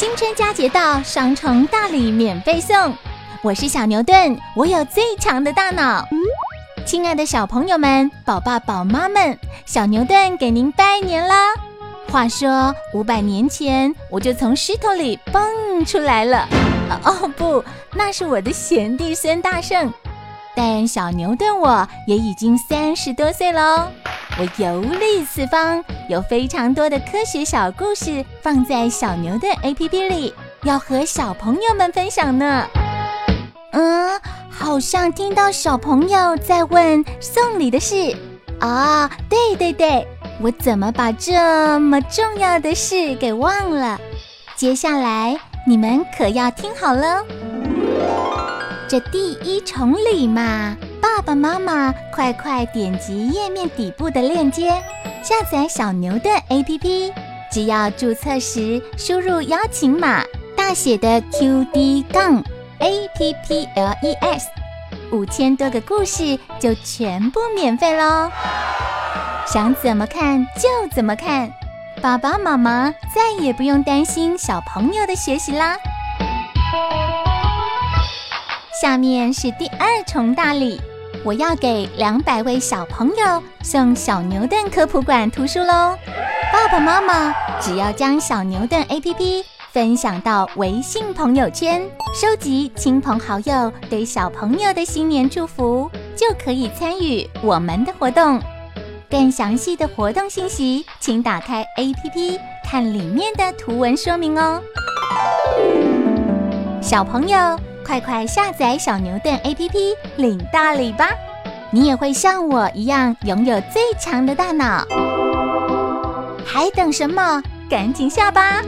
新春佳节到，双重大礼免费送。我是小牛顿，我有最强的大脑。亲爱的小朋友们、宝爸宝妈们，小牛顿给您拜年啦！话说五百年前，我就从石头里蹦出来了。哦不，那是我的贤弟孙大圣。但小牛顿我也已经三十多岁喽。我游历四方，有非常多的科学小故事放在小牛顿 APP 里，要和小朋友们分享呢。嗯，好像听到小朋友在问送礼的事啊！对对对，我怎么把这么重要的事给忘了？接下来你们可要听好了，这第一重礼嘛，爸爸妈妈快快点击页面底部的链接，下载小牛顿 APP，只要注册时输入邀请码，大写的 QD 杠。A P P L E S，五千多个故事就全部免费喽！想怎么看就怎么看，爸爸妈妈再也不用担心小朋友的学习啦。下面是第二重大礼，我要给两百位小朋友送小牛顿科普馆图书喽！爸爸妈妈只要将小牛顿 A P P。分享到微信朋友圈，收集亲朋好友对小朋友的新年祝福，就可以参与我们的活动。更详细的活动信息，请打开 APP 看里面的图文说明哦。小朋友，快快下载小牛顿 APP 领大礼吧！你也会像我一样拥有最强的大脑，还等什么？赶紧下吧！